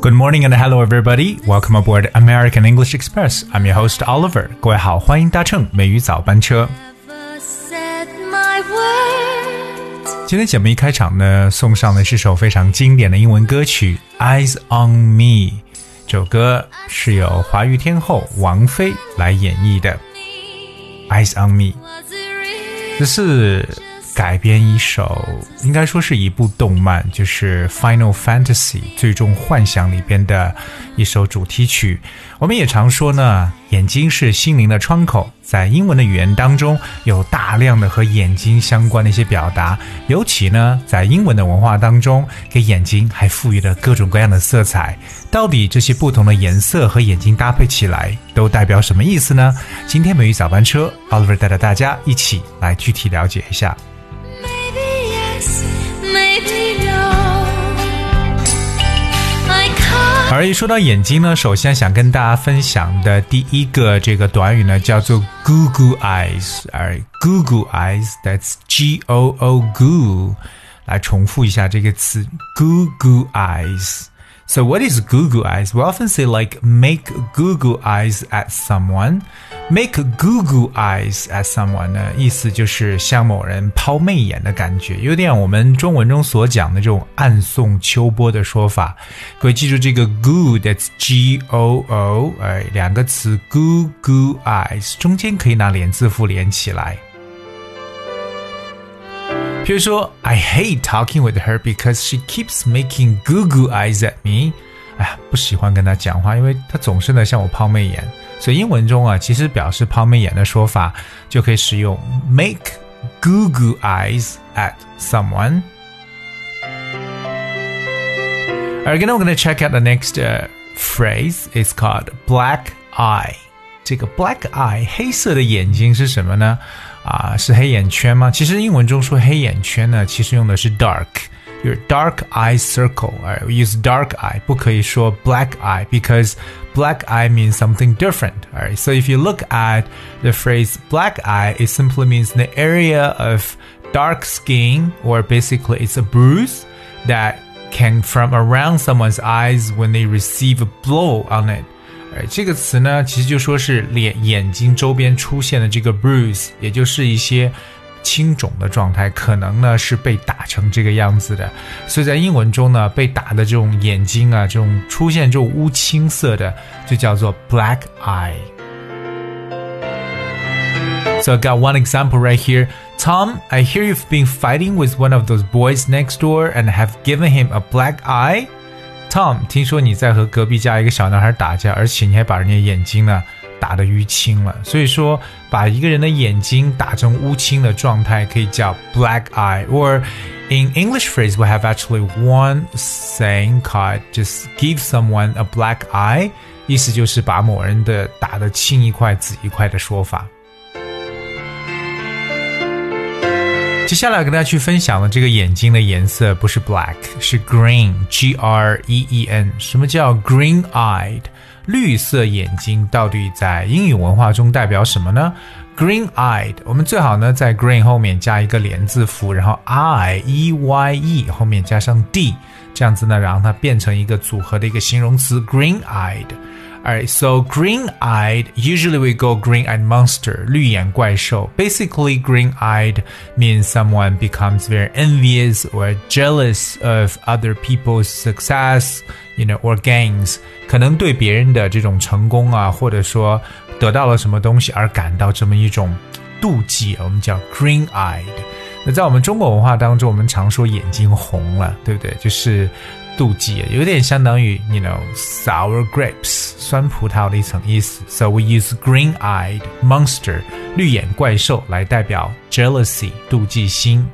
Good morning and hello everybody. Welcome aboard American English Express. I'm your host Oliver. 各位好，欢迎搭乘美语早班车。今天节目一开场呢，送上的是首非常经典的英文歌曲《Eyes on Me》。这首歌是由华语天后王菲来演绎的，《Eyes on Me》。这是。改编一首，应该说是一部动漫，就是《Final Fantasy》最终幻想里边的一首主题曲。我们也常说呢，眼睛是心灵的窗口。在英文的语言当中，有大量的和眼睛相关的一些表达，尤其呢，在英文的文化当中，给眼睛还赋予了各种各样的色彩。到底这些不同的颜色和眼睛搭配起来，都代表什么意思呢？今天美语早班车，Oliver 带着大家一起来具体了解一下。而一说到眼睛呢，首先想跟大家分享的第一个这个短语呢，叫做 “Google Eyes”。而 “Google Eyes”，that's G O O Goo，来重复一下这个词，“Google Eyes”。So what is goo goo eyes? We often say like make goo goo eyes at someone, make goo goo eyes at someone 呢，意思就是向某人抛媚眼的感觉，有点我们中文中所讲的这种暗送秋波的说法。各位记住这个 goo，that's G O O，哎，两个词 goo eyes 比如说，I hate talking with her because she keeps making goo goo eyes at me。哎呀，不喜欢跟她讲话，因为她总是呢向我抛媚眼。所以英文中啊，其实表示抛媚眼的说法就可以使用 make goo goo eyes at someone。Alright, now we're going to check out the next uh, phrase. It's called black eye. 这个 black eye 黑色的眼睛是什么呢？ 啊，是黑眼圈吗？其实英文中说黑眼圈呢，其实用的是 dark，your dark eye circle。哎，use dark eye，不可以说 black eye because black eye means something different. Alright, so if you look at the phrase black eye, it simply means the area of dark skin, or basically it's a bruise that can from around someone's eyes when they receive a blow on it. 哎，这个词呢，其实就说是脸眼睛周边出现的这个 bruise，也就是一些青肿的状态，可能呢是被打成这个样子的。所以在英文中呢，被打的这种眼睛啊，这种出现这种乌青色的，就叫做 black eye。So I got one example right here. Tom, I hear you've been fighting with one of those boys next door and have given him a black eye. Tom，听说你在和隔壁家一个小男孩打架，而且你还把人家眼睛呢打得淤青了。所以说，把一个人的眼睛打成乌青的状态，可以叫 black eye。Or in English phrase, we have actually one saying called "just give someone a black eye"，意思就是把某人的打得青一块紫一块的说法。接下来跟大家去分享的这个眼睛的颜色不是 black，是 green，G R E E N。什么叫 green-eyed？绿色眼睛到底在英语文化中代表什么呢？green-eyed，我们最好呢在 green 后面加一个连字符，然后 I E Y E 后面加上 D，这样子呢让它变成一个组合的一个形容词 green-eyed。Alright, so green-eyed, usually we go green-eyed monster, 绿眼怪兽. Basically, green-eyed means someone becomes very envious or jealous of other people's success, you know, or gains. 可能对别人的这种成功啊，或者说得到了什么东西而感到这么一种妒忌，我们叫 green-eyed。 那在我们中国文化当中，我们常说眼睛红了，对不对？就是妒忌，有点相当于 you know sour grapes 酸葡萄的一层意思。So we use green-eyed monster 绿眼怪兽来代表 jealousy 妒忌心。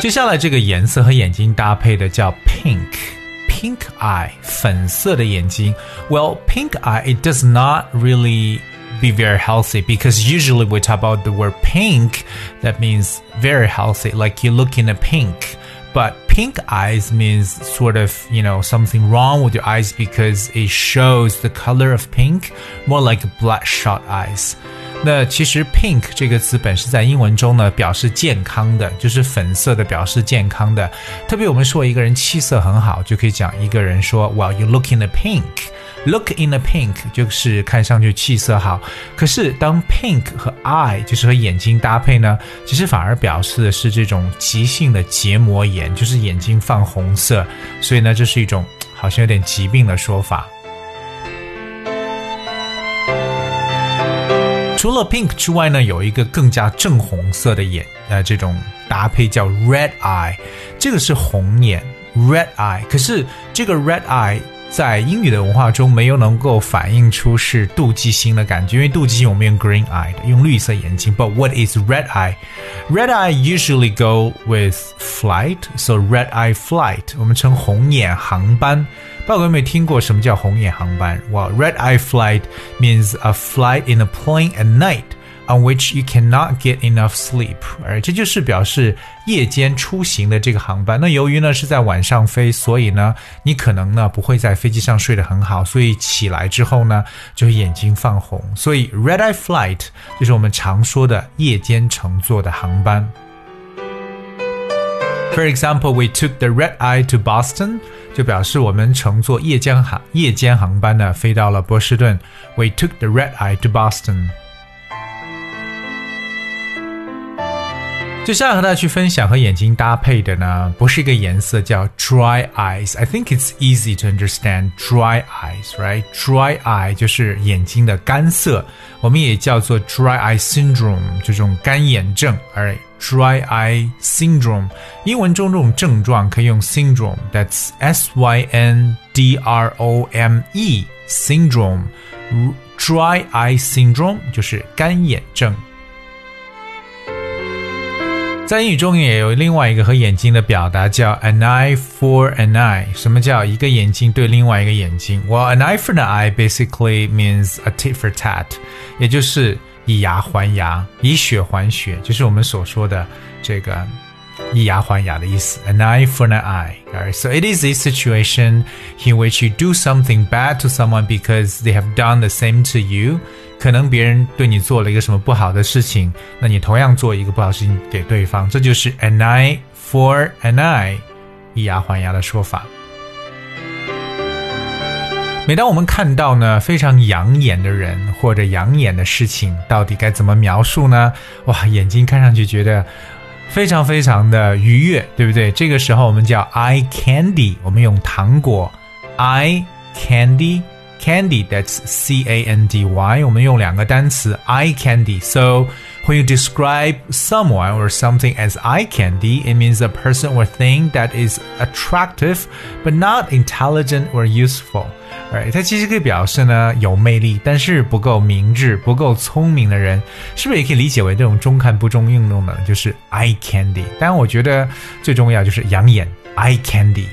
接下来这个颜色和眼睛搭配的叫 pink。Pink eye 粉色的眼睛。Well, pink eye it does not really be very healthy because usually we talk about the word pink, that means very healthy, like you look in a pink. But pink eyes means sort of, you know, something wrong with your eyes because it shows the color of pink, more like bloodshot eyes. 那其实 pink 这个词本身在英文中呢，表示健康的，就是粉色的，表示健康的。特别我们说一个人气色很好，就可以讲一个人说，Well, you look in the pink. Look in the pink 就是看上去气色好。可是当 pink 和 eye 就是和眼睛搭配呢，其实反而表示的是这种急性的结膜炎，就是眼睛泛红色。所以呢，这是一种好像有点疾病的说法。除了 pink 之外呢，有一个更加正红色的眼，呃，这种搭配叫 red eye，这个是红眼 red eye。可是这个 red eye 在英语的文化中没有能够反映出是妒忌心的感觉，因为妒忌心我们用 green eye 的，用绿色眼睛。But what is red eye? Red eye usually go with flight, so red eye flight 我们称红眼航班。不知道有没有听过什么叫红眼航班？Well, red eye flight means a flight in a plane at night on which you cannot get enough sleep。而这就是表示夜间出行的这个航班。那由于呢是在晚上飞，所以呢你可能呢不会在飞机上睡得很好，所以起来之后呢就眼睛泛红。所以 red eye flight 就是我们常说的夜间乘坐的航班。For example, we took the red eye to Boston. 就表示我们乘坐夜间航夜间航班呢，飞到了波士顿。We took the red eye to Boston。 接下来和大家去分享和眼睛搭配的呢，不是一个颜色，叫 dry eyes。I think it's easy to understand dry eyes, right? Dry eye 就是眼睛的干涩，我们也叫做 dry eye syndrome，这种干眼症。right? Dry eye syndrome，英文中这种症状可以用 syndrome，that's S Y N D R O M E syndrome 如。dry eye syndrome 就是干眼症。在英语中也有另外一个和眼睛的表达，叫 an eye for an eye。什么叫一个眼睛对另外一个眼睛？Well, an eye for an eye basically means a tit for tat，也就是以牙还牙，以血还血，就是我们所说的这个以牙还牙的意思。An eye for an eye. Alright, so it is a situation in which you do something bad to someone because they have done the same to you. 可能别人对你做了一个什么不好的事情，那你同样做一个不好的事情给对方，这就是 an eye for an eye，以牙还牙的说法。每当我们看到呢非常养眼的人或者养眼的事情，到底该怎么描述呢？哇，眼睛看上去觉得非常非常的愉悦，对不对？这个时候我们叫 eye candy，我们用糖果 eye candy。Candy, that's C A N D Y. 我们用两个单词 eye candy. So when you describe someone or something as eye candy, it means a person or thing that is attractive but not intelligent or useful. Right? 它其实可以表示呢有魅力，但是不够明智、不够聪明的人，是不是也可以理解为这种中看不中用的，就是 eye candy？当然，我觉得最重要就是养眼 eye candy。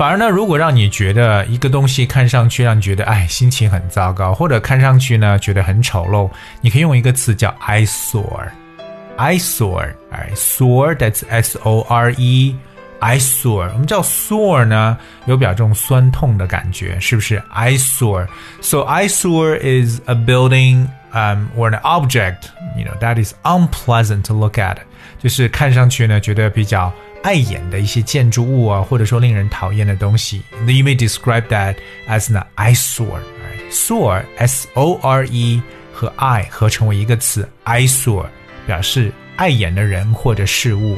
反而呢，如果让你觉得一个东西看上去让你觉得哎心情很糟糕，或者看上去呢觉得很丑陋，你可以用一个词叫 eyesore，eyesore，哎，sore that's s o r e，eyesore，我们叫 sore 呢，有表这种酸痛的感觉，是不是？eyesore，so eyesore is a building um or an object you know that is unpleasant to look at， 就是看上去呢觉得比较。碍眼的一些建筑物啊，或者说令人讨厌的东西。You may describe that as an eyesore. Sore, S-O-R-E 和 eye 合成为一个词，eyesore 表示碍眼的人或者事物。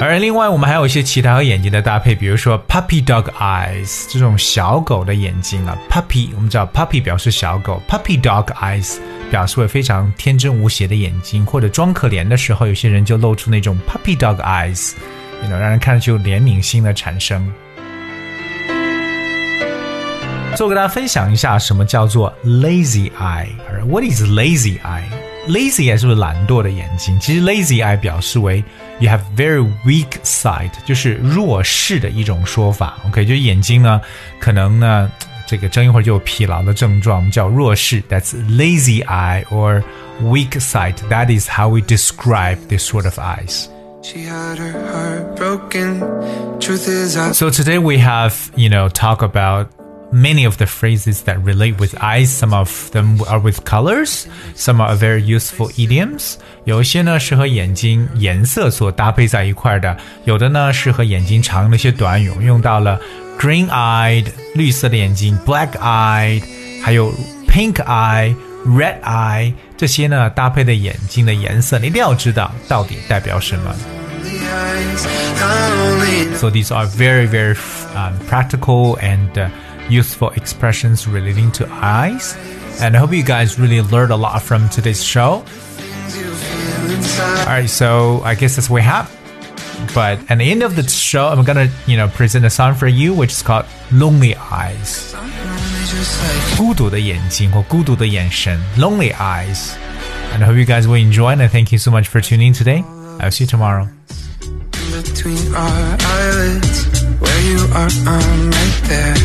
而另外，我们还有一些其他和眼睛的搭配，比如说 puppy dog eyes 这种小狗的眼睛啊，puppy 我们知道 puppy 表示小狗，puppy dog eyes 表示为非常天真无邪的眼睛，或者装可怜的时候，有些人就露出那种 puppy dog eyes，那种让人看上去有怜悯心的产生。最后跟大家分享一下什么叫做 lazy eye，What is lazy eye？Lazy eye 是不是懒惰的眼睛？其实 lazy eye 表示为 you have very weak sight，就是弱视的一种说法。OK，就是眼睛呢，可能呢，这个睁一会儿就有疲劳的症状，叫弱视。That's lazy eye or weak sight. That is how we describe this sort of eyes. So today we have, you know, talk about many of the phrases that relate with eyes. Some of them are with colors. Some are very useful idioms. 有一些呢是和眼睛颜色所搭配在一块的，有的呢是和眼睛常的一些短语，用到了 green-eyed 绿色的眼睛，black-eyed，还有 pink-eye。red eye 这些呢搭配的眼睛的颜色，你一定要知道到底代表什么。So these are very very um, practical and uh, useful expressions relating to eyes. And I hope you guys really learned a lot from today's show. Alright, so I guess that's what we have. But at the end of the show, I'm gonna, you know, present a song for you, which is called Lonely Eyes. 孤独的眼睛或孤独的眼神，lonely eyes. And I hope you guys will enjoy and thank you so much for tuning in today. I'll see you tomorrow. Between our eyelids, where you are, I'm right there